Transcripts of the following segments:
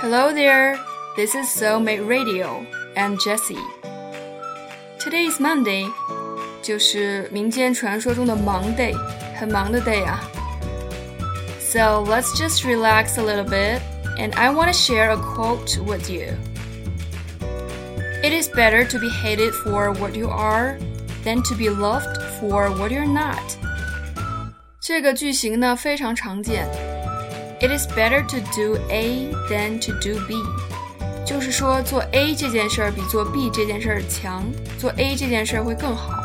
Hello there, this is Soulmate Radio. I'm Jessie. Today is Monday，就是民间传说中的忙 day，很忙的 day 啊。So let's just relax a little bit, and I want to share a quote with you. It is better to be hated for what you are than to be loved for what you're not. 这个句型呢非常常见。 It is better to do A than to do B，就是说做 A 这件事儿比做 B 这件事儿强，做 A 这件事儿会更好。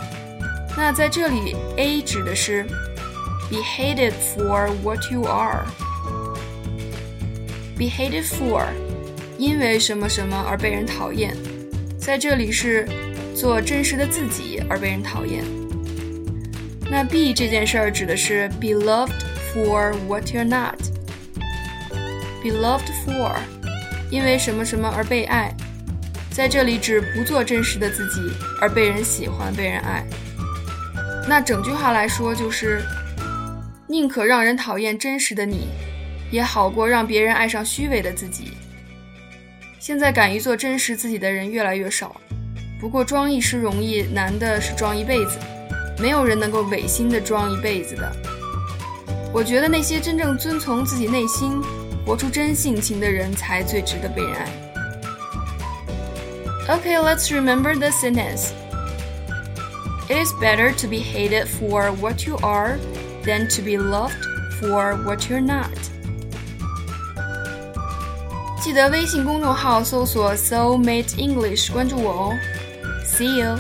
那在这里，A 指的是 be hated for what you are。be hated for，因为什么什么而被人讨厌，在这里是做真实的自己而被人讨厌。那 B 这件事儿指的是 be loved for what you're not。 Be loved for，因为什么什么而被爱，在这里指不做真实的自己而被人喜欢、被人爱。那整句话来说就是，宁可让人讨厌真实的你，也好过让别人爱上虚伪的自己。现在敢于做真实自己的人越来越少，不过装一时容易，难的是装一辈子。没有人能够违心的装一辈子的。我觉得那些真正遵从自己内心。活出真性情的人才最值得被人爱。Okay, let's remember the sentence. It is better to be hated for what you are than to be loved for what you're not. 记得微信公众号搜索 Soulmate English，关注我哦。See you.